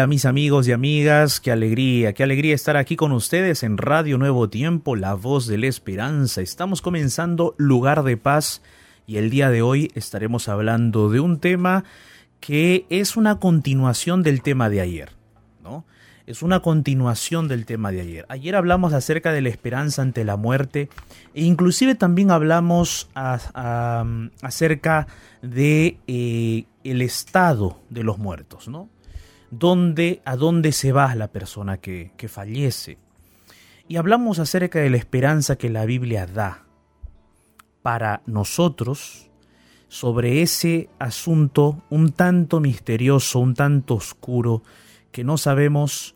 Hola, mis amigos y amigas, qué alegría, qué alegría estar aquí con ustedes en Radio Nuevo Tiempo, la voz de la esperanza. Estamos comenzando Lugar de Paz y el día de hoy estaremos hablando de un tema que es una continuación del tema de ayer, ¿no? Es una continuación del tema de ayer. Ayer hablamos acerca de la esperanza ante la muerte e inclusive también hablamos acerca de eh, el estado de los muertos, ¿no? Dónde, a dónde se va la persona que, que fallece. Y hablamos acerca de la esperanza que la Biblia da para nosotros sobre ese asunto un tanto misterioso, un tanto oscuro, que no sabemos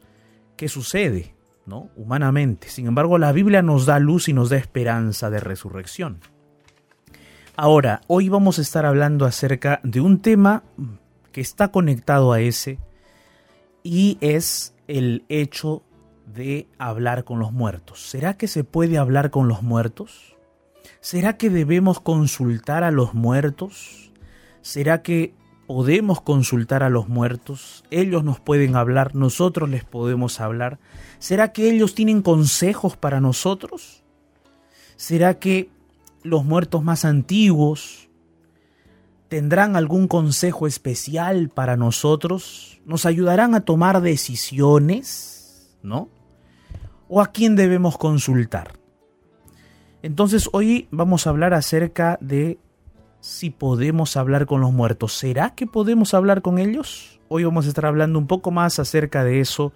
qué sucede, ¿no? Humanamente. Sin embargo, la Biblia nos da luz y nos da esperanza de resurrección. Ahora, hoy vamos a estar hablando acerca de un tema que está conectado a ese, y es el hecho de hablar con los muertos. ¿Será que se puede hablar con los muertos? ¿Será que debemos consultar a los muertos? ¿Será que podemos consultar a los muertos? Ellos nos pueden hablar, nosotros les podemos hablar. ¿Será que ellos tienen consejos para nosotros? ¿Será que los muertos más antiguos tendrán algún consejo especial para nosotros? nos ayudarán a tomar decisiones, ¿no? ¿O a quién debemos consultar? Entonces hoy vamos a hablar acerca de si podemos hablar con los muertos. ¿Será que podemos hablar con ellos? Hoy vamos a estar hablando un poco más acerca de eso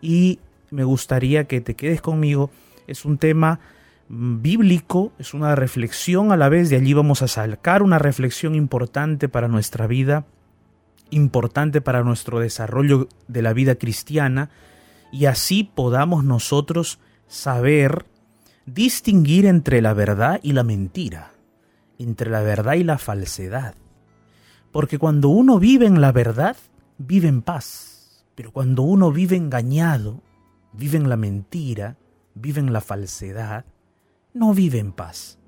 y me gustaría que te quedes conmigo. Es un tema bíblico, es una reflexión a la vez, de allí vamos a sacar una reflexión importante para nuestra vida importante para nuestro desarrollo de la vida cristiana y así podamos nosotros saber distinguir entre la verdad y la mentira, entre la verdad y la falsedad. Porque cuando uno vive en la verdad, vive en paz, pero cuando uno vive engañado, vive en la mentira, vive en la falsedad, no vive en paz.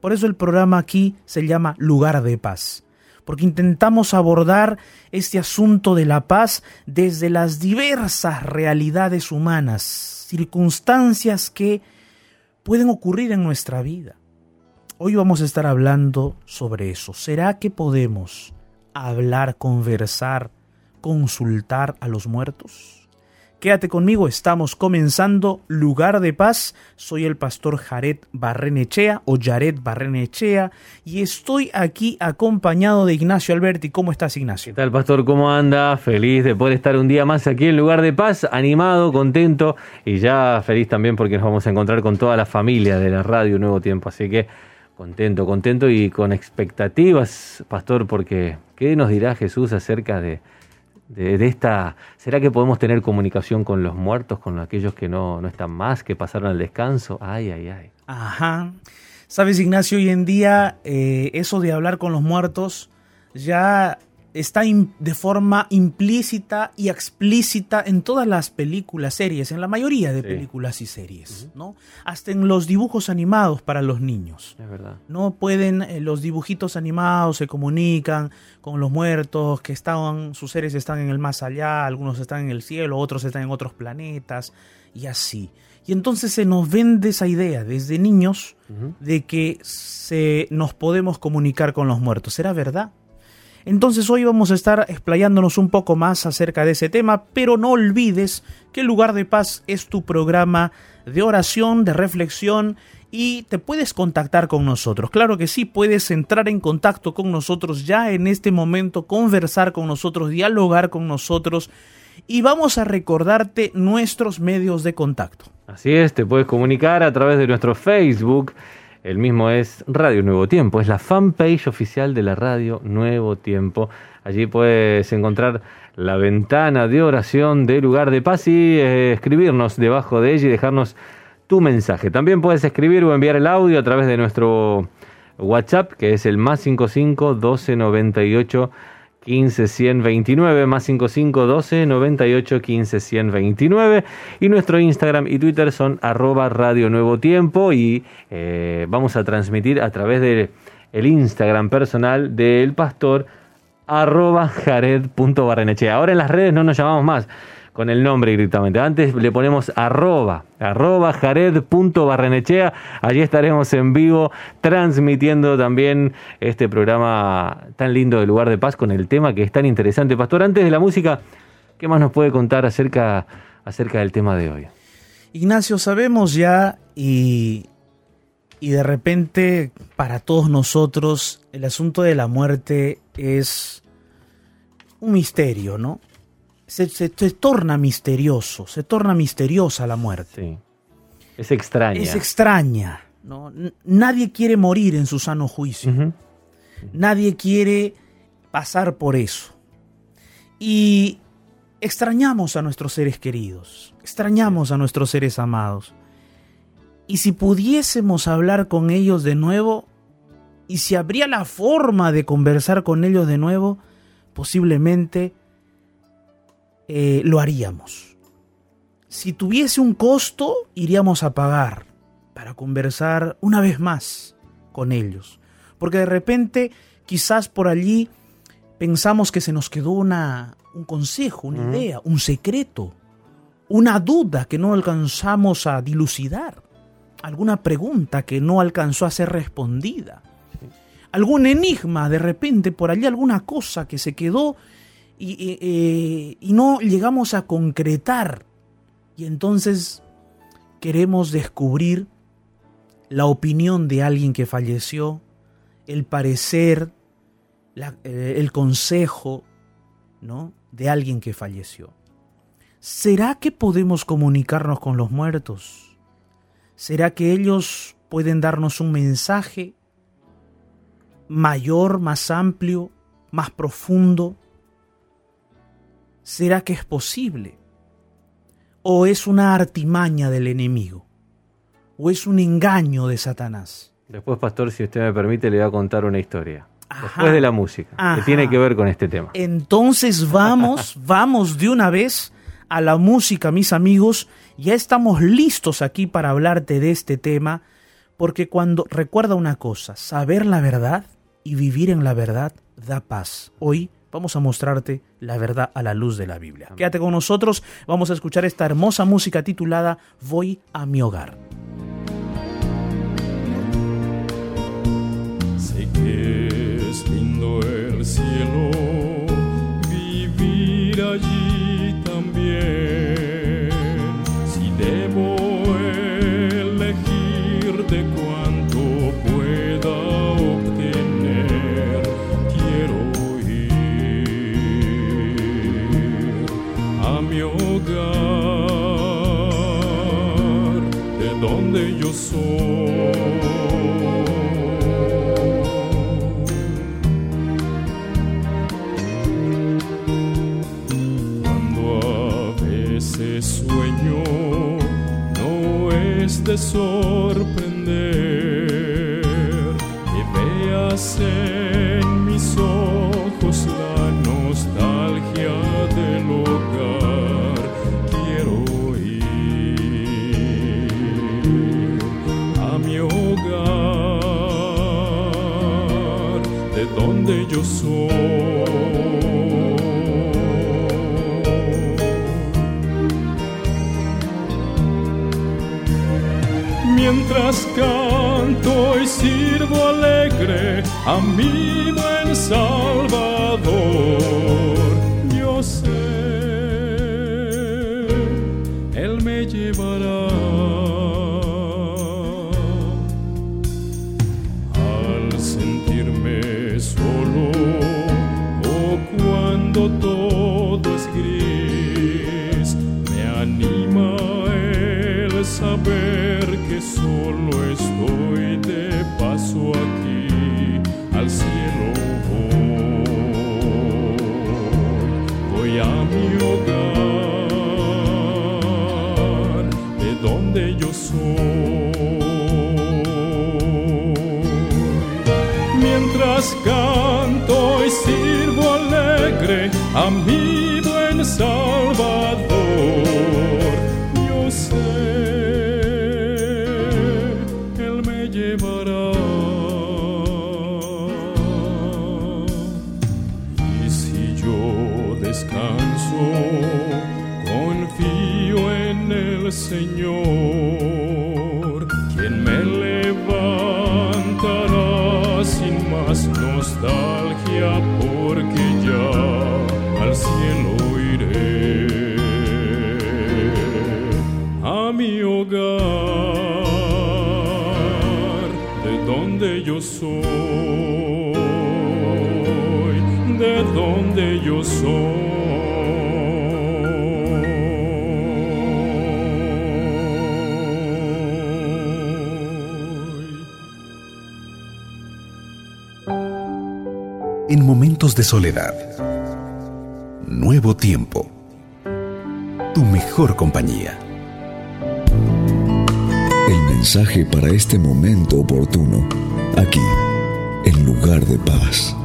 Por eso el programa aquí se llama Lugar de Paz porque intentamos abordar este asunto de la paz desde las diversas realidades humanas, circunstancias que pueden ocurrir en nuestra vida. Hoy vamos a estar hablando sobre eso. ¿Será que podemos hablar, conversar, consultar a los muertos? Quédate conmigo, estamos comenzando Lugar de Paz. Soy el pastor Jared Barrenechea o Jared Barrenechea y estoy aquí acompañado de Ignacio Alberti. ¿Cómo estás, Ignacio? ¿Qué tal, pastor? ¿Cómo anda? Feliz de poder estar un día más aquí en Lugar de Paz, animado, contento y ya feliz también porque nos vamos a encontrar con toda la familia de la radio Nuevo Tiempo. Así que contento, contento y con expectativas, pastor, porque ¿qué nos dirá Jesús acerca de de, esta, ¿será que podemos tener comunicación con los muertos, con aquellos que no, no están más, que pasaron al descanso? Ay, ay, ay. Ajá. Sabes, Ignacio, hoy en día eh, eso de hablar con los muertos ya está de forma implícita y explícita en todas las películas, series, en la mayoría de películas y series, ¿no? Hasta en los dibujos animados para los niños. Es verdad. No pueden, eh, los dibujitos animados se comunican con los muertos, que están, sus seres están en el más allá, algunos están en el cielo, otros están en otros planetas, y así. Y entonces se nos vende esa idea desde niños de que se, nos podemos comunicar con los muertos. ¿Será verdad? Entonces hoy vamos a estar explayándonos un poco más acerca de ese tema, pero no olvides que el lugar de paz es tu programa de oración, de reflexión y te puedes contactar con nosotros. Claro que sí, puedes entrar en contacto con nosotros ya en este momento, conversar con nosotros, dialogar con nosotros y vamos a recordarte nuestros medios de contacto. Así es, te puedes comunicar a través de nuestro Facebook El mismo es Radio Nuevo Tiempo, es la fanpage oficial de la Radio Nuevo Tiempo. Allí puedes encontrar la ventana de oración de lugar de paz y eh, escribirnos debajo de ella y dejarnos tu mensaje. También puedes escribir o enviar el audio a través de nuestro WhatsApp, que es el más 55 12 98 15 129 más 55 12 98 15 129 y nuestro Instagram y Twitter son arroba Radio Nuevo Tiempo y eh, vamos a transmitir a través del el Instagram personal del pastor arroba jared.barrenechea. Ahora en las redes no nos llamamos más con el nombre directamente. Antes le ponemos arroba, arroba jared.barrenechea. Allí estaremos en vivo transmitiendo también este programa tan lindo de Lugar de Paz con el tema que es tan interesante. Pastor, antes de la música, ¿qué más nos puede contar acerca, acerca del tema de hoy? Ignacio, sabemos ya y, y de repente para todos nosotros el asunto de la muerte es un misterio, ¿no? Se, torna misterioso, se torna misteriosa la muerte. Es extraña. Es extraña. ¿no? Nadie quiere morir en su sano juicio. Nadie quiere pasar por eso. Y extrañamos a nuestros seres queridos, extrañamos a nuestros seres amados. Y si pudiésemos hablar con ellos de nuevo, y si habría la forma de conversar con ellos de nuevo, posiblemente eh, lo haríamos. Si tuviese un costo, iríamos a pagar para conversar una vez más con ellos. Porque de repente, quizás por allí, pensamos que se nos quedó una, un consejo, una idea, un secreto, una duda que no alcanzamos a dilucidar, alguna pregunta que no alcanzó a ser respondida, algún enigma, de repente por allí alguna cosa que se quedó y, no llegamos a concretar. Y entonces queremos descubrir la opinión de alguien que falleció, el parecer, eh, el consejo ¿no? de alguien que falleció. ¿Será que podemos comunicarnos con los muertos? ¿Será que ellos pueden darnos un mensaje mayor, más amplio, más profundo? ¿Será que es posible? ¿O es una artimaña del enemigo? ¿O es un engaño de Satanás? Después, pastor, si usted me permite, le voy a contar una historia. Después de la música, que tiene que ver con este tema. Entonces vamos, vamos de una vez a la música, mis amigos. Ya estamos listos aquí para hablarte de este tema, porque cuando recuerda una cosa, saber la verdad y vivir en la verdad da paz. Hoy vamos a mostrarte la verdad a la luz de la Biblia. Quédate con nosotros, vamos a escuchar esta hermosa música titulada Voy a mi hogar. Sé que es lindo el cielo, vivir allí Cuando a veces sueño, no es de sorprender mientras canto y sirvo alegre a mi Mientras canto y sirvo alegre a mi buen Salvador, yo sé, Él me llevará. Y si yo descanso, confío en el Señor, De soledad. Nuevo tiempo. Tu mejor compañía. El mensaje para este momento oportuno, aquí, en lugar de paz.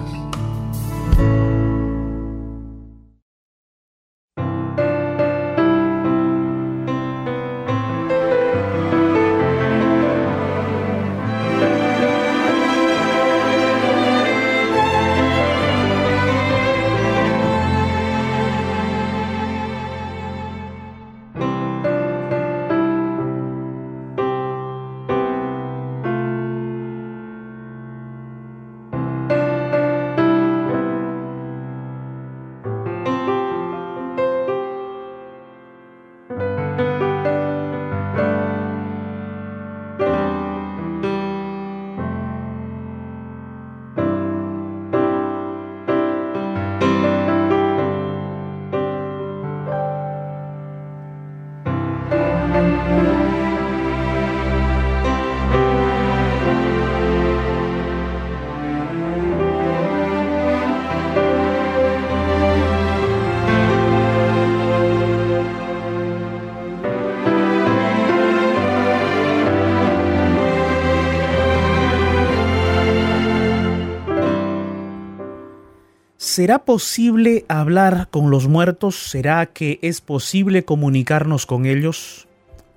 ¿Será posible hablar con los muertos? ¿Será que es posible comunicarnos con ellos?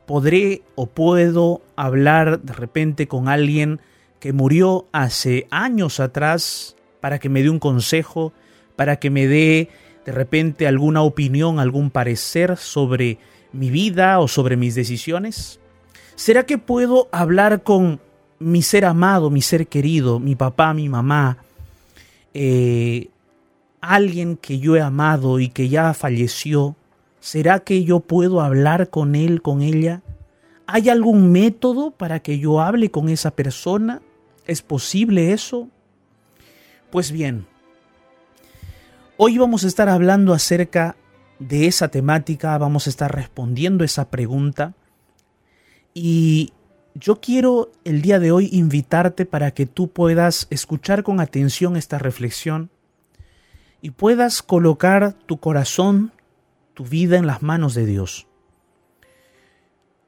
¿Podré o puedo hablar de repente con alguien que murió hace años atrás para que me dé un consejo, para que me dé de repente alguna opinión, algún parecer sobre mi vida o sobre mis decisiones? ¿Será que puedo hablar con mi ser amado, mi ser querido, mi papá, mi mamá, eh, alguien que yo he amado y que ya falleció, ¿será que yo puedo hablar con él, con ella? ¿Hay algún método para que yo hable con esa persona? ¿Es posible eso? Pues bien, hoy vamos a estar hablando acerca de esa temática, vamos a estar respondiendo esa pregunta y yo quiero el día de hoy invitarte para que tú puedas escuchar con atención esta reflexión y puedas colocar tu corazón, tu vida en las manos de Dios.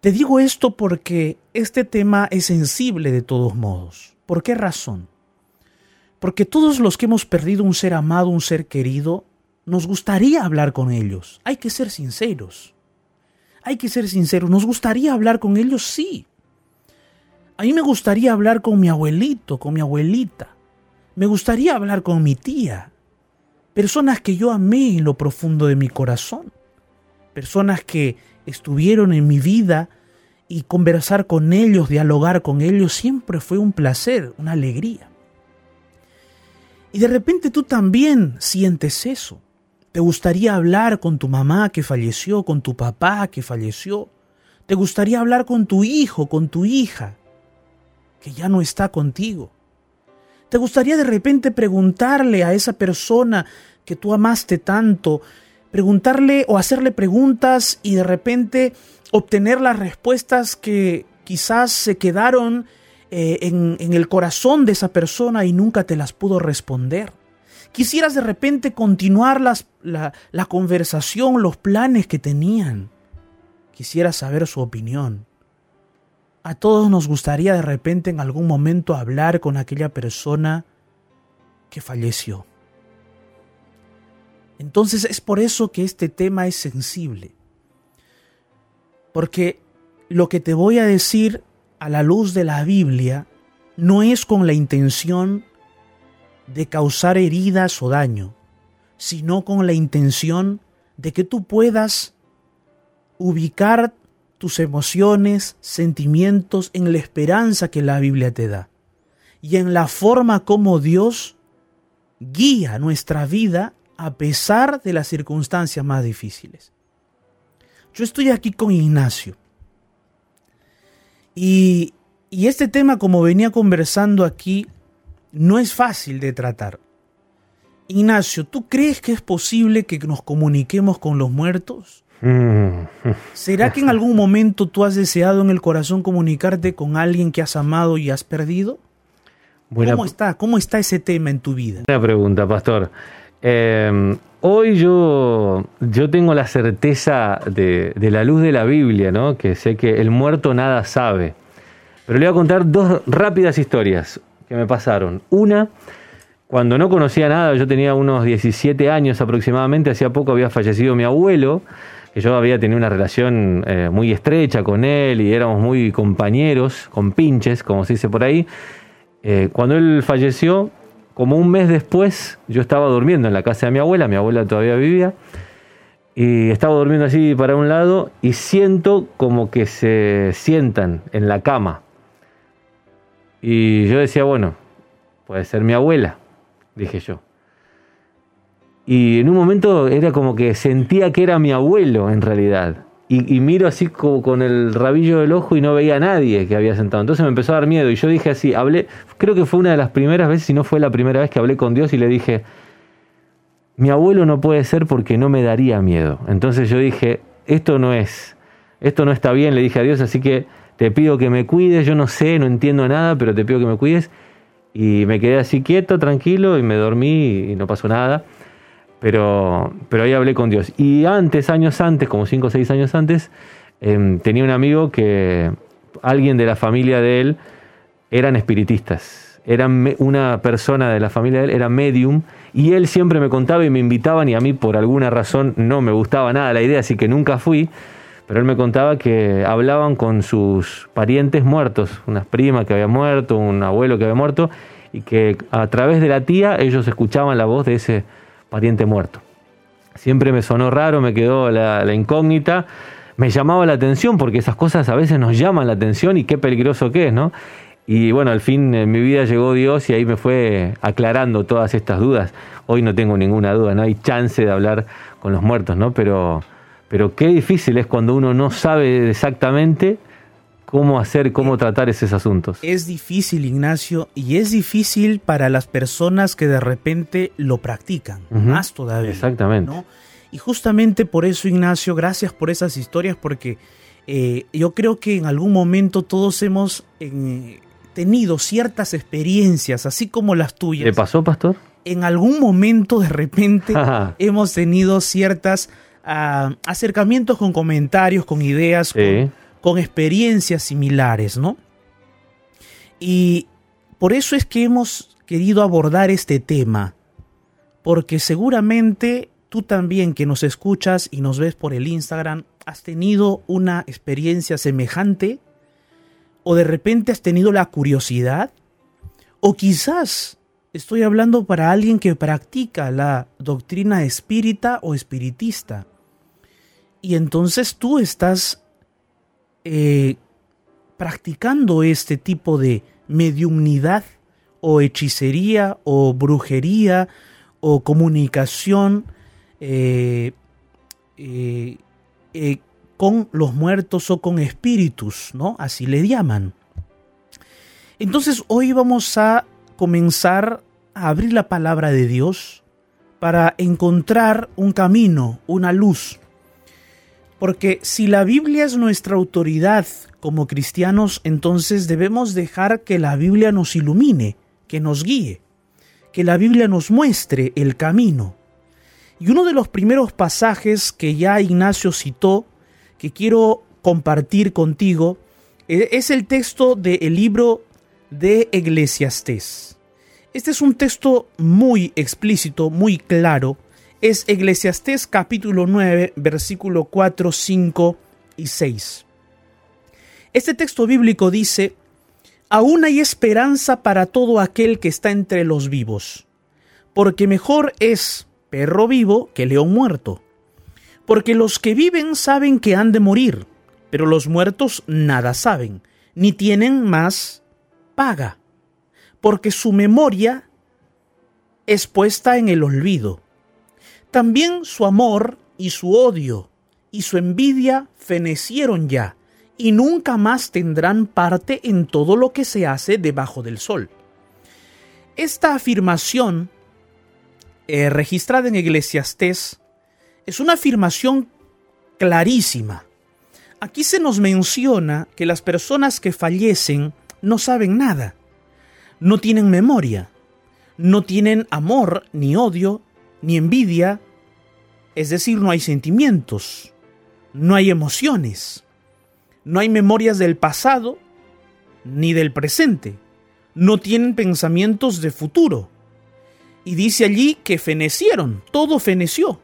Te digo esto porque este tema es sensible de todos modos. ¿Por qué razón? Porque todos los que hemos perdido un ser amado, un ser querido, nos gustaría hablar con ellos. Hay que ser sinceros. Hay que ser sinceros. ¿Nos gustaría hablar con ellos? Sí. A mí me gustaría hablar con mi abuelito, con mi abuelita. Me gustaría hablar con mi tía, personas que yo amé en lo profundo de mi corazón, personas que estuvieron en mi vida y conversar con ellos, dialogar con ellos, siempre fue un placer, una alegría. Y de repente tú también sientes eso. Te gustaría hablar con tu mamá que falleció, con tu papá que falleció. Te gustaría hablar con tu hijo, con tu hija, que ya no está contigo. ¿Te gustaría de repente preguntarle a esa persona que tú amaste tanto, preguntarle o hacerle preguntas y de repente obtener las respuestas que quizás se quedaron eh, en, el corazón de esa persona y nunca te las pudo responder? Quisieras de repente continuar las, la, la conversación, los planes que tenían. Quisieras saber su opinión. A todos nos gustaría de repente en algún momento hablar con aquella persona que falleció. Entonces es por eso que este tema es sensible. Porque lo que te voy a decir a la luz de la Biblia no es con la intención de causar heridas o daño, sino con la intención de que tú puedas ubicar tus emociones, sentimientos en la esperanza que la Biblia te da y en la forma como Dios guía nuestra vida a pesar de las circunstancias más difíciles. Yo estoy aquí con Ignacio y, y este tema, como venía conversando aquí, no es fácil de tratar. Ignacio, ¿tú crees que es posible que nos comuniquemos con los muertos? Mm. ¿Será que en algún momento tú has deseado en el corazón comunicarte con alguien que has amado y has perdido? ¿Cómo está? ¿Cómo está ese tema en tu vida? Buena pregunta, pastor. Em, hoy yo, yo tengo la certeza de, de, la luz de la Biblia, ¿no? que sé que el muerto nada sabe. Pero le voy a contar dos rápidas historias que me pasaron. Una, cuando no conocía nada, yo tenía unos 17 años aproximadamente, hacía poco había fallecido mi abuelo, que yo había tenido una relación eh, muy estrecha con él y éramos muy compañeros, con pinches, como se dice por ahí. Eh, cuando él falleció, como un mes después, yo estaba durmiendo en la casa de mi abuela, mi abuela todavía vivía, y estaba durmiendo así para un lado y siento como que se sientan en la cama. Y yo decía, bueno, puede ser mi abuela, dije yo. Y en un momento era como que sentía que era mi abuelo en realidad. Y, miro así como con el rabillo del ojo y no veía a nadie que había sentado. Entonces me empezó a dar miedo y yo dije así, hablé, creo que fue una de las primeras veces, si no fue la primera vez que hablé con Dios y le dije, mi abuelo no puede ser porque no me daría miedo. Entonces yo dije, esto no es, esto no está bien, le dije a Dios, así que te pido que me cuides, yo no sé, no entiendo nada, pero te pido que me cuides. Y me quedé así quieto, tranquilo, y me dormí y no pasó nada. Pero, pero ahí hablé con Dios. Y antes, años antes, como 5 o 6 años antes, em, tenía un amigo que alguien de la familia de él eran espiritistas. Eran una persona de la familia de él, era medium, y él siempre me contaba y me invitaban, y a mí por alguna razón no me gustaba nada la idea, así que nunca fui. Pero él me contaba que hablaban con sus parientes muertos, unas primas que había muerto, un abuelo que había muerto, y que a través de la tía ellos escuchaban la voz de ese pariente muerto. Siempre me sonó raro, me quedó la, incógnita, me llamaba la atención porque esas cosas a veces nos llaman la atención y qué peligroso que es, ¿no? Y bueno, al fin en mi vida llegó Dios y ahí me fue aclarando todas estas dudas. Hoy no tengo ninguna duda, no hay chance de hablar con los muertos, ¿no? Pero, pero qué difícil es cuando uno no sabe exactamente cómo hacer, cómo tratar esos asuntos. Es difícil, Ignacio, y es difícil para las personas que de repente lo practican, más todavía. Exactamente. Y justamente por eso, Ignacio, gracias por esas historias, porque eh, yo creo que en algún momento todos hemos eh, tenido ciertas experiencias, así como las tuyas. ¿Le pasó, pastor? En algún momento, de repente, hemos tenido ciertas ah, acercamientos con comentarios, con ideas, con con experiencias similares, ¿no? Y por eso es que hemos querido abordar este tema, porque seguramente tú también que nos escuchas y nos ves por el Instagram, has tenido una experiencia semejante, o de repente has tenido la curiosidad, o quizás estoy hablando para alguien que practica la doctrina espírita o espiritista, y entonces tú estás eh, practicando este tipo de mediumnidad o hechicería o brujería o comunicación eh, eh, con los muertos o con espíritus, ¿no? Así le llaman. Entonces hoy vamos a comenzar a abrir la palabra de Dios para encontrar un camino, una luz porque si la Biblia es nuestra autoridad como cristianos, entonces debemos dejar que la Biblia nos ilumine, que nos guíe, que la Biblia nos muestre el camino. Y uno de los primeros pasajes que ya Ignacio citó, que quiero compartir contigo, E- Es el texto del libro de Eclesiastés. Este es un texto muy explícito, muy claro. Es Eclesiastés capítulo 9, versículo 4, 5 y 6. Este texto bíblico dice, Aún hay esperanza para todo aquel que está entre los vivos, porque mejor es perro vivo que león muerto. Porque los que viven saben que han de morir, pero los muertos nada saben, ni tienen más paga, porque su memoria es puesta en el olvido. También su amor y su odio y su envidia fenecieron ya, y nunca más tendrán parte en todo lo que se hace debajo del sol. Esta afirmación, eh, registrada en Eclesiastés, es una afirmación clarísima. Aquí se nos menciona que las personas que fallecen no saben nada, no tienen memoria, no tienen amor, ni odio, ni envidia, es decir, no hay sentimientos, no hay emociones, no hay memorias del pasado ni del presente, no tienen pensamientos de futuro. Y dice allí que fenecieron, todo feneció,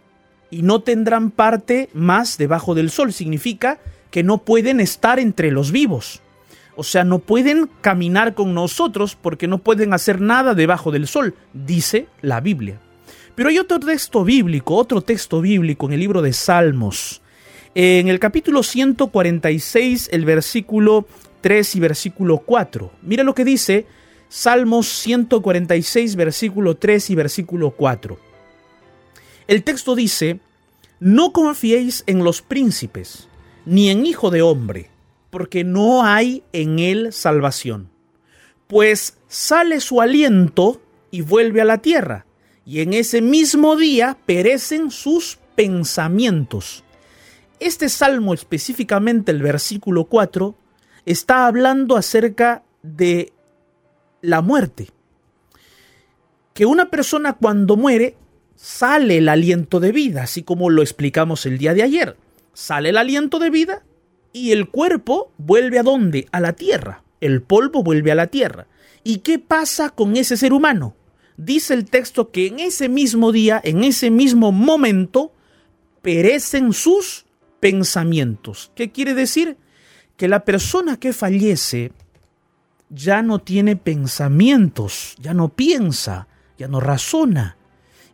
y no tendrán parte más debajo del sol. Significa que no pueden estar entre los vivos. O sea, no pueden caminar con nosotros porque no pueden hacer nada debajo del sol, dice la Biblia. Pero hay otro texto bíblico, otro texto bíblico en el libro de Salmos. En el capítulo 146, el versículo 3 y versículo 4. Mira lo que dice Salmos 146, versículo 3 y versículo 4. El texto dice, no confiéis en los príncipes, ni en hijo de hombre, porque no hay en él salvación. Pues sale su aliento y vuelve a la tierra, y en ese mismo día perecen sus pensamientos. Este salmo, específicamente el versículo 4, está hablando acerca de la muerte. Que una persona cuando muere sale el aliento de vida, así como lo explicamos el día de ayer. Sale el aliento de vida y el cuerpo vuelve a dónde? A la tierra. El polvo vuelve a la tierra. ¿Y qué pasa con ese ser humano? Dice el texto que en ese mismo día, en ese mismo momento, perecen sus pensamientos. ¿Qué quiere decir? Que la persona que fallece ya no tiene pensamientos, ya no piensa, ya no razona.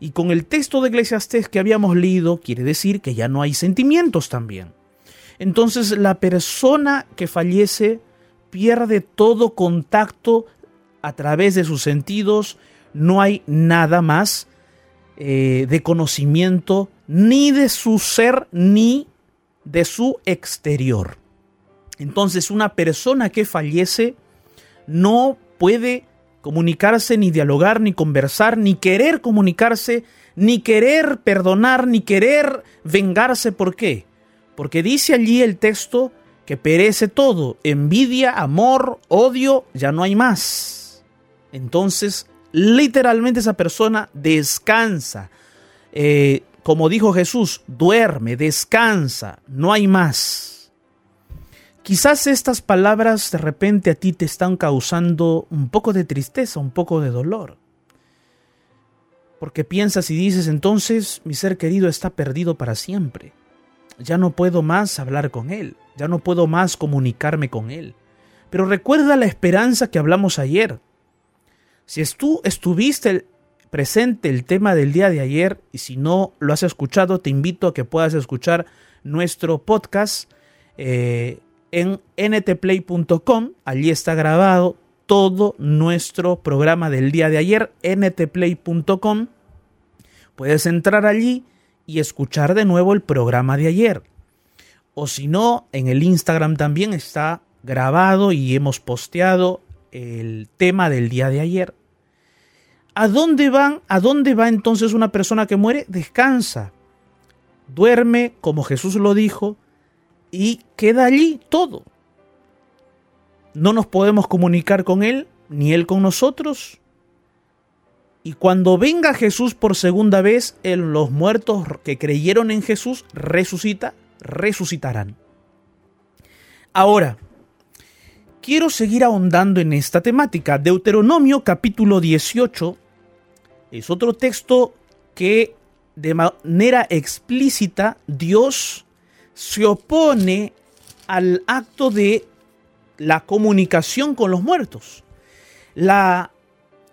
Y con el texto de Eclesiastés que habíamos leído, quiere decir que ya no hay sentimientos también. Entonces la persona que fallece pierde todo contacto a través de sus sentidos, no hay nada más eh, de conocimiento ni de su ser ni de su exterior. Entonces una persona que fallece no puede comunicarse, ni dialogar, ni conversar, ni querer comunicarse, ni querer perdonar, ni querer vengarse. ¿Por qué? Porque dice allí el texto que perece todo, envidia, amor, odio, ya no hay más. Entonces, literalmente esa persona descansa. Eh, como dijo Jesús, duerme, descansa, no hay más. Quizás estas palabras de repente a ti te están causando un poco de tristeza, un poco de dolor. Porque piensas y dices, entonces mi ser querido está perdido para siempre. Ya no puedo más hablar con él, ya no puedo más comunicarme con él. Pero recuerda la esperanza que hablamos ayer. Si tú estuviste presente el tema del día de ayer y si no lo has escuchado, te invito a que puedas escuchar nuestro podcast eh, en ntplay.com. Allí está grabado todo nuestro programa del día de ayer, ntplay.com. Puedes entrar allí y escuchar de nuevo el programa de ayer. O si no, en el Instagram también está grabado y hemos posteado el tema del día de ayer. ¿A dónde van? ¿A dónde va entonces una persona que muere? Descansa. Duerme, como Jesús lo dijo, y queda allí todo. No nos podemos comunicar con Él, ni Él con nosotros. Y cuando venga Jesús por segunda vez, en los muertos que creyeron en Jesús resucita, resucitarán. Ahora, quiero seguir ahondando en esta temática. Deuteronomio capítulo 18 es otro texto que de manera explícita Dios se opone al acto de la comunicación con los muertos. La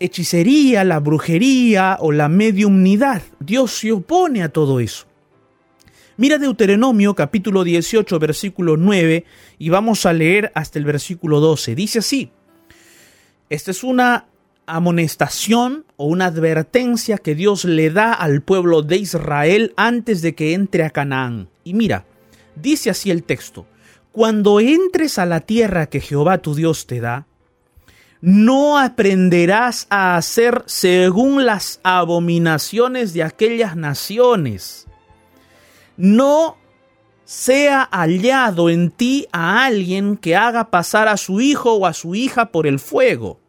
hechicería, la brujería o la mediumnidad. Dios se opone a todo eso. Mira Deuteronomio capítulo 18 versículo 9 y vamos a leer hasta el versículo 12. Dice así, esta es una amonestación o una advertencia que Dios le da al pueblo de Israel antes de que entre a Canaán. Y mira, dice así el texto, cuando entres a la tierra que Jehová tu Dios te da, no aprenderás a hacer según las abominaciones de aquellas naciones. No sea hallado en ti a alguien que haga pasar a su hijo o a su hija por el fuego,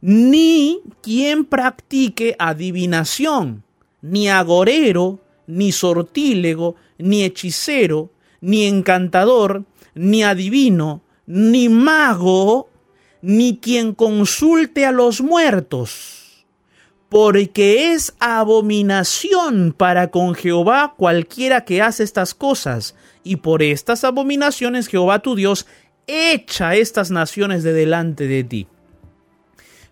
ni quien practique adivinación, ni agorero, ni sortílego, ni hechicero, ni encantador, ni adivino, ni mago, ni quien consulte a los muertos, porque es abominación para con Jehová cualquiera que hace estas cosas, y por estas abominaciones Jehová tu Dios echa estas naciones de delante de ti.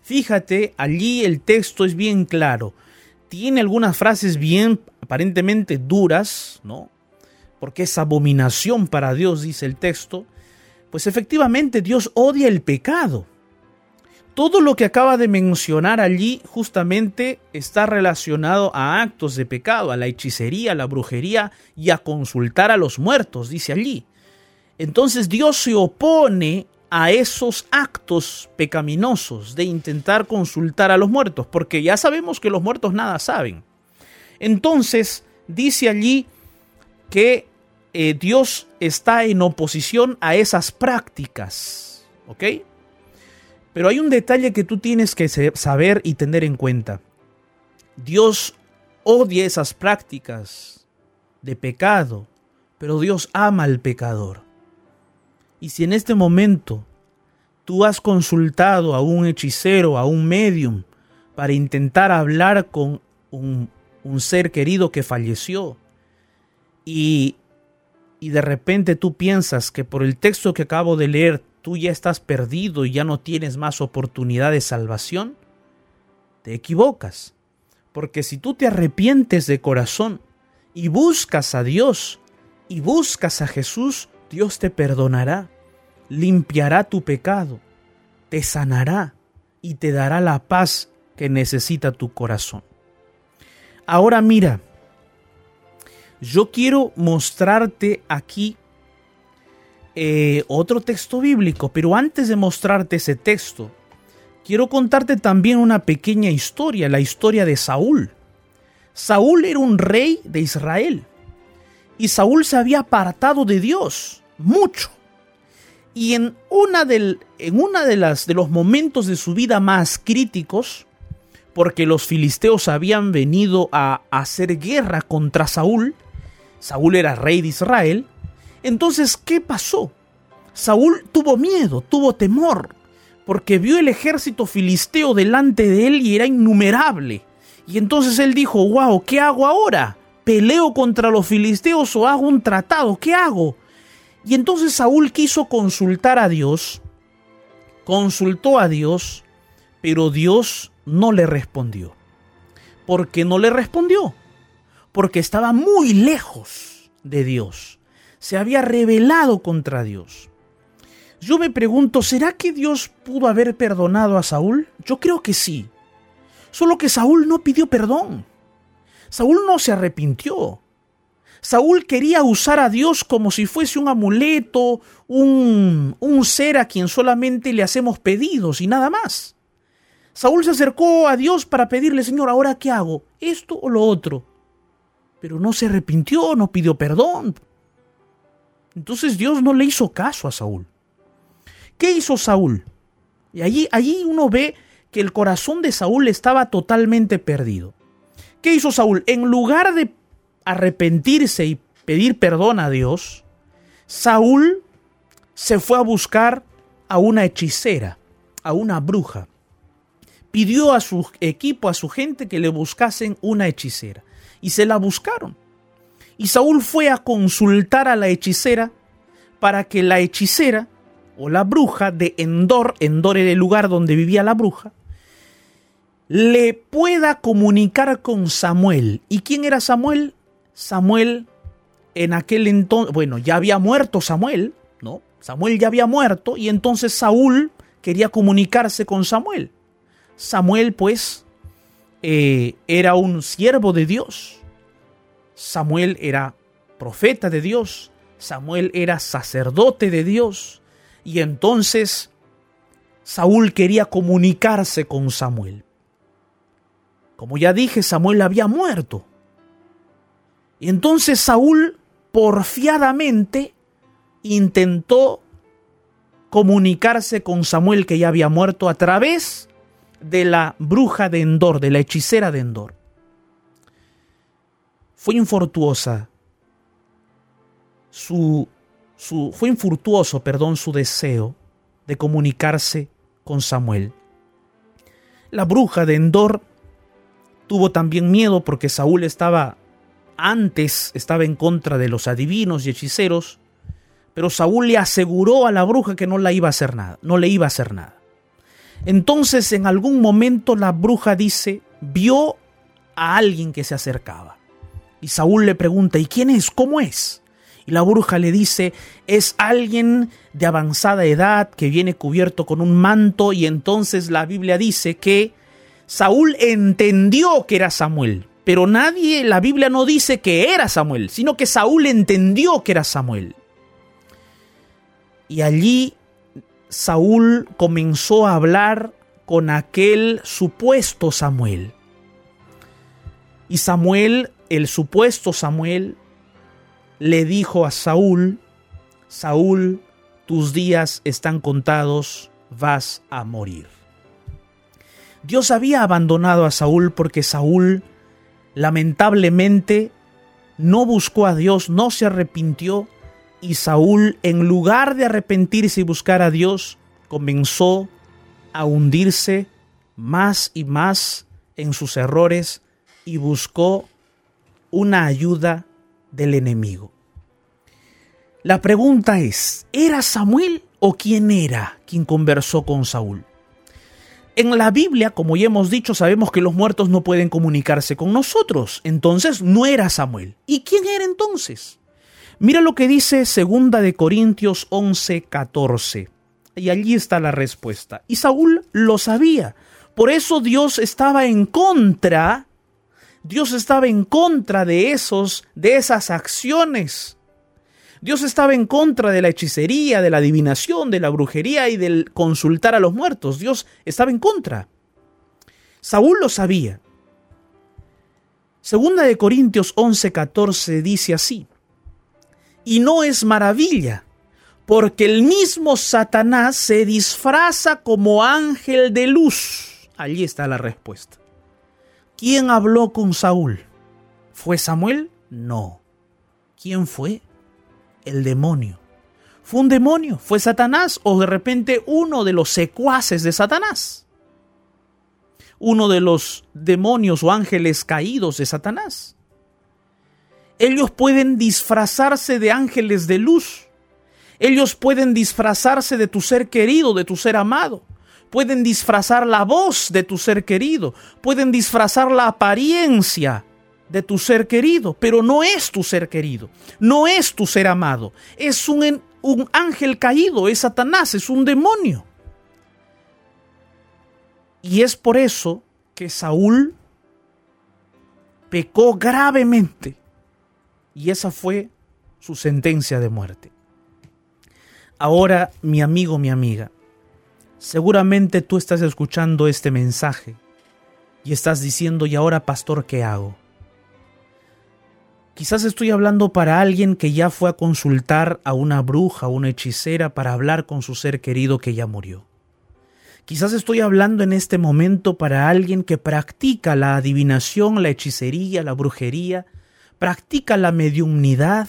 Fíjate, allí el texto es bien claro. Tiene algunas frases bien aparentemente duras, ¿no? Porque es abominación para Dios, dice el texto pues efectivamente Dios odia el pecado. Todo lo que acaba de mencionar allí justamente está relacionado a actos de pecado, a la hechicería, a la brujería y a consultar a los muertos, dice allí. Entonces Dios se opone a esos actos pecaminosos de intentar consultar a los muertos, porque ya sabemos que los muertos nada saben. Entonces dice allí que eh, Dios está en oposición a esas prácticas. ¿Ok? Pero hay un detalle que tú tienes que saber y tener en cuenta. Dios odia esas prácticas de pecado, pero Dios ama al pecador. Y si en este momento tú has consultado a un hechicero, a un medium, para intentar hablar con un, ser querido que falleció, y y de repente tú piensas que por el texto que acabo de leer tú ya estás perdido y ya no tienes más oportunidad de salvación, te equivocas. Porque si tú te arrepientes de corazón y buscas a Dios y buscas a Jesús, Dios te perdonará, limpiará tu pecado, te sanará y te dará la paz que necesita tu corazón. Ahora mira, yo quiero mostrarte aquí eh, otro texto bíblico, pero antes de mostrarte ese texto, quiero contarte también una pequeña historia, la historia de Saúl. Saúl era un rey de Israel y Saúl se había apartado de Dios mucho. Y en una, en una de, las, de los momentos de su vida más críticos, porque los filisteos habían venido a hacer guerra contra Saúl, Saúl era rey de Israel. Entonces, ¿qué pasó? Saúl tuvo miedo, tuvo temor, porque vio el ejército filisteo delante de él y era innumerable. Y entonces él dijo, wow, ¿qué hago ahora? ¿Peleo contra los filisteos o hago un tratado? ¿Qué hago? Y entonces Saúl quiso consultar a Dios, consultó a Dios, pero Dios no le respondió. ¿Por qué no le respondió? porque estaba muy lejos de Dios. Se había rebelado contra Dios. Yo me pregunto, ¿será que Dios pudo haber perdonado a Saúl? Yo creo que sí. Solo que Saúl no pidió perdón. Saúl no se arrepintió. Saúl quería usar a Dios como si fuese un amuleto, un, un ser a quien solamente le hacemos pedidos y nada más. Saúl se acercó a Dios para pedirle, Señor, ¿ahora qué hago? ¿Esto o lo otro? pero no se arrepintió, no pidió perdón. Entonces Dios no le hizo caso a Saúl. ¿Qué hizo Saúl? Y allí, allí uno ve que el corazón de Saúl estaba totalmente perdido. ¿Qué hizo Saúl? En lugar de arrepentirse y pedir perdón a Dios, Saúl se fue a buscar a una hechicera, a una bruja. Pidió a su equipo, a su gente, que le buscasen una hechicera. Y se la buscaron. Y Saúl fue a consultar a la hechicera para que la hechicera o la bruja de Endor, Endor era el lugar donde vivía la bruja, le pueda comunicar con Samuel. ¿Y quién era Samuel? Samuel en aquel entonces, bueno, ya había muerto Samuel, ¿no? Samuel ya había muerto y entonces Saúl quería comunicarse con Samuel. Samuel, pues, eh, era un siervo de Dios. Samuel era profeta de Dios. Samuel era sacerdote de Dios. Y entonces Saúl quería comunicarse con Samuel. Como ya dije, Samuel había muerto. Y entonces Saúl porfiadamente intentó comunicarse con Samuel que ya había muerto a través de la bruja de Endor, de la hechicera de Endor. Fue infructuosa su, su, fue infructuoso, perdón, su deseo de comunicarse con Samuel. La bruja de Endor tuvo también miedo porque Saúl estaba antes estaba en contra de los adivinos y hechiceros, pero Saúl le aseguró a la bruja que no la iba a hacer nada, no le iba a hacer nada. Entonces en algún momento la bruja dice, vio a alguien que se acercaba. Y Saúl le pregunta, ¿y quién es? ¿Cómo es? Y la bruja le dice, es alguien de avanzada edad que viene cubierto con un manto y entonces la Biblia dice que Saúl entendió que era Samuel, pero nadie, la Biblia no dice que era Samuel, sino que Saúl entendió que era Samuel. Y allí Saúl comenzó a hablar con aquel supuesto Samuel. Y Samuel, el supuesto Samuel, le dijo a Saúl, Saúl, tus días están contados, vas a morir. Dios había abandonado a Saúl porque Saúl lamentablemente no buscó a Dios, no se arrepintió y Saúl, en lugar de arrepentirse y buscar a Dios, comenzó a hundirse más y más en sus errores y buscó una ayuda del enemigo. La pregunta es, ¿era Samuel o quién era quien conversó con Saúl? En la Biblia, como ya hemos dicho, sabemos que los muertos no pueden comunicarse con nosotros. Entonces no era Samuel. ¿Y quién era entonces? Mira lo que dice segunda de Corintios 11, 14. Y allí está la respuesta. Y Saúl lo sabía. Por eso Dios estaba en contra. Dios estaba en contra de esos, de esas acciones Dios estaba en contra de la hechicería, de la adivinación, de la brujería y del consultar a los muertos. Dios estaba en contra. Saúl lo sabía. Segunda de Corintios 11:14 dice así, y no es maravilla, porque el mismo Satanás se disfraza como ángel de luz. Allí está la respuesta. ¿Quién habló con Saúl? ¿Fue Samuel? No. ¿Quién fue? el demonio. ¿Fue un demonio? ¿Fue Satanás? ¿O de repente uno de los secuaces de Satanás? Uno de los demonios o ángeles caídos de Satanás. Ellos pueden disfrazarse de ángeles de luz. Ellos pueden disfrazarse de tu ser querido, de tu ser amado. Pueden disfrazar la voz de tu ser querido. Pueden disfrazar la apariencia de tu ser querido, pero no es tu ser querido, no es tu ser amado, es un, un ángel caído, es Satanás, es un demonio. Y es por eso que Saúl pecó gravemente y esa fue su sentencia de muerte. Ahora, mi amigo, mi amiga, seguramente tú estás escuchando este mensaje y estás diciendo, ¿y ahora, pastor, qué hago? Quizás estoy hablando para alguien que ya fue a consultar a una bruja, una hechicera para hablar con su ser querido que ya murió. Quizás estoy hablando en este momento para alguien que practica la adivinación, la hechicería, la brujería, practica la mediumnidad,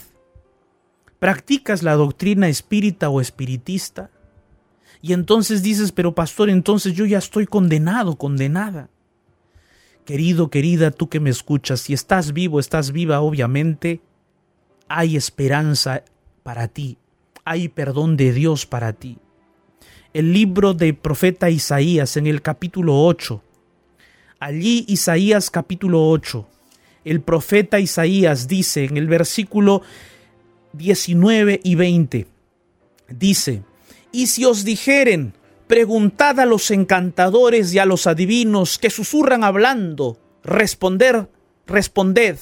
practicas la doctrina espírita o espiritista, Y entonces dices, pero pastor, entonces yo ya estoy condenado, condenada. Querido, querida, tú que me escuchas, si estás vivo, estás viva, obviamente, hay esperanza para ti, hay perdón de Dios para ti. El libro del profeta Isaías en el capítulo 8. Allí Isaías capítulo 8. El profeta Isaías dice en el versículo 19 y 20. Dice, y si os dijeren, preguntad a los encantadores y a los adivinos que susurran hablando, responder, responded,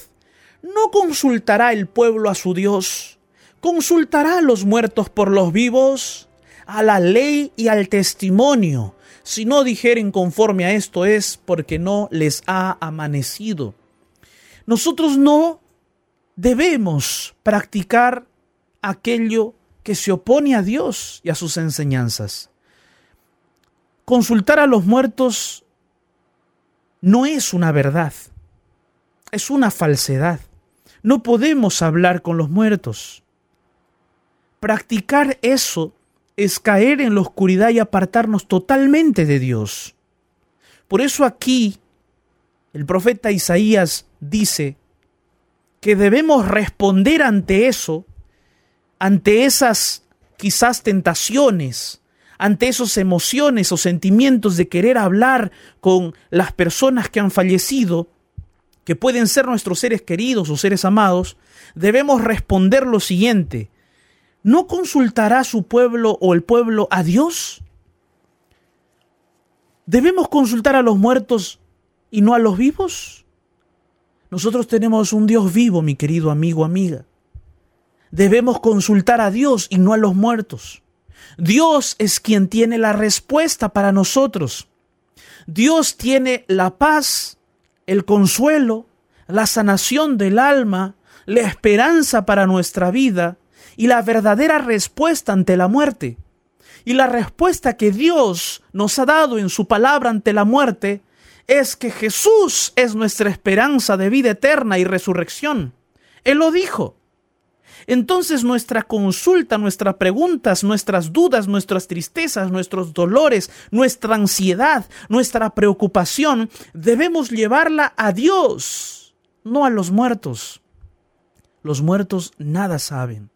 ¿no consultará el pueblo a su Dios? consultará a los muertos por los vivos, a la ley y al testimonio. Si no dijeren conforme a esto es porque no les ha amanecido. Nosotros no debemos practicar aquello que se opone a Dios y a sus enseñanzas. Consultar a los muertos no es una verdad, es una falsedad. No podemos hablar con los muertos. Practicar eso es caer en la oscuridad y apartarnos totalmente de Dios. Por eso aquí el profeta Isaías dice que debemos responder ante eso, ante esas quizás tentaciones, ante esas emociones o sentimientos de querer hablar con las personas que han fallecido, que pueden ser nuestros seres queridos o seres amados, debemos responder lo siguiente, ¿no consultará su pueblo o el pueblo a Dios? ¿Debemos consultar a los muertos y no a los vivos? Nosotros tenemos un Dios vivo, mi querido amigo, amiga. Debemos consultar a Dios y no a los muertos. Dios es quien tiene la respuesta para nosotros. Dios tiene la paz, el consuelo, la sanación del alma, la esperanza para nuestra vida y la verdadera respuesta ante la muerte. Y la respuesta que Dios nos ha dado en su palabra ante la muerte es que Jesús es nuestra esperanza de vida eterna y resurrección. Él lo dijo. Entonces nuestra consulta, nuestras preguntas, nuestras dudas, nuestras tristezas, nuestros dolores, nuestra ansiedad, nuestra preocupación, debemos llevarla a Dios, no a los muertos. Los muertos nada saben.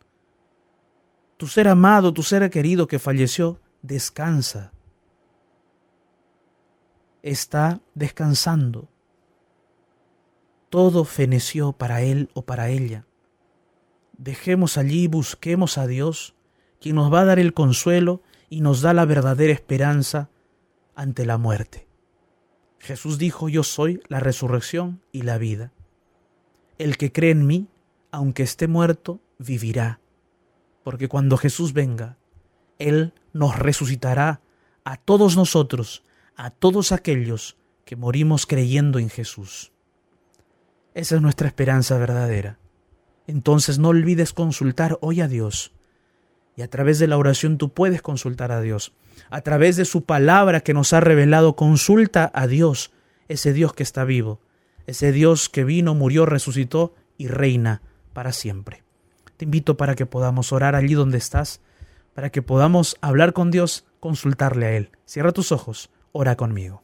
Tu ser amado, tu ser querido que falleció, descansa. Está descansando. Todo feneció para él o para ella. Dejemos allí, busquemos a Dios, quien nos va a dar el consuelo y nos da la verdadera esperanza ante la muerte. Jesús dijo, yo soy la resurrección y la vida. El que cree en mí, aunque esté muerto, vivirá porque cuando Jesús venga, Él nos resucitará a todos nosotros, a todos aquellos que morimos creyendo en Jesús. Esa es nuestra esperanza verdadera. Entonces no olvides consultar hoy a Dios. Y a través de la oración tú puedes consultar a Dios. A través de su palabra que nos ha revelado, consulta a Dios, ese Dios que está vivo, ese Dios que vino, murió, resucitó y reina para siempre. Te invito para que podamos orar allí donde estás, para que podamos hablar con Dios, consultarle a Él. Cierra tus ojos, ora conmigo.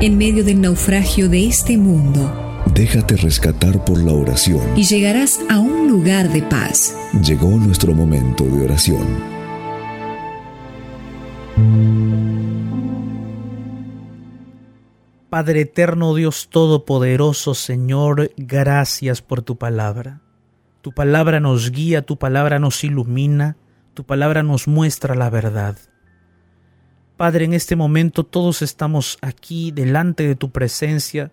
En medio del naufragio de este mundo, déjate rescatar por la oración y llegarás a un lugar de paz. Llegó nuestro momento de oración. Padre eterno, Dios todopoderoso, Señor, gracias por tu palabra. Tu palabra nos guía, tu palabra nos ilumina, tu palabra nos muestra la verdad. Padre, en este momento todos estamos aquí delante de tu presencia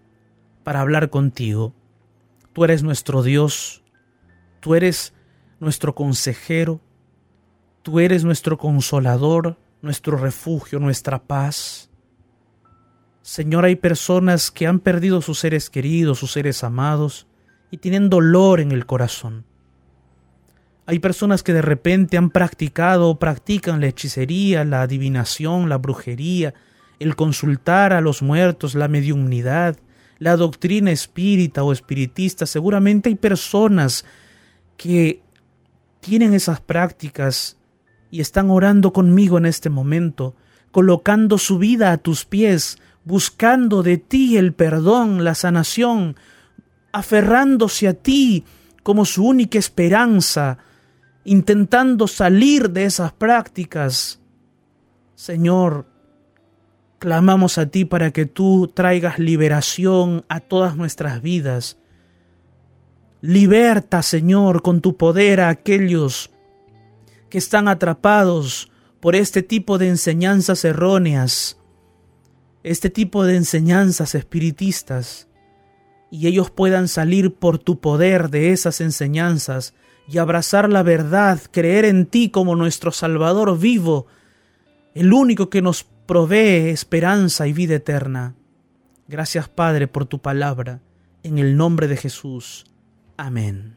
para hablar contigo. Tú eres nuestro Dios, tú eres nuestro consejero, tú eres nuestro consolador, nuestro refugio, nuestra paz. Señor, hay personas que han perdido sus seres queridos, sus seres amados, y tienen dolor en el corazón. Hay personas que de repente han practicado o practican la hechicería, la adivinación, la brujería, el consultar a los muertos, la mediunidad, la doctrina espírita o espiritista. Seguramente hay personas que tienen esas prácticas y están orando conmigo en este momento, colocando su vida a tus pies, buscando de ti el perdón, la sanación, aferrándose a ti como su única esperanza, intentando salir de esas prácticas. Señor, clamamos a ti para que tú traigas liberación a todas nuestras vidas. Liberta, Señor, con tu poder a aquellos que están atrapados por este tipo de enseñanzas erróneas, este tipo de enseñanzas espiritistas, y ellos puedan salir por tu poder de esas enseñanzas y abrazar la verdad, creer en ti como nuestro Salvador vivo, el único que nos provee esperanza y vida eterna. Gracias Padre por tu palabra, en el nombre de Jesús. Amén.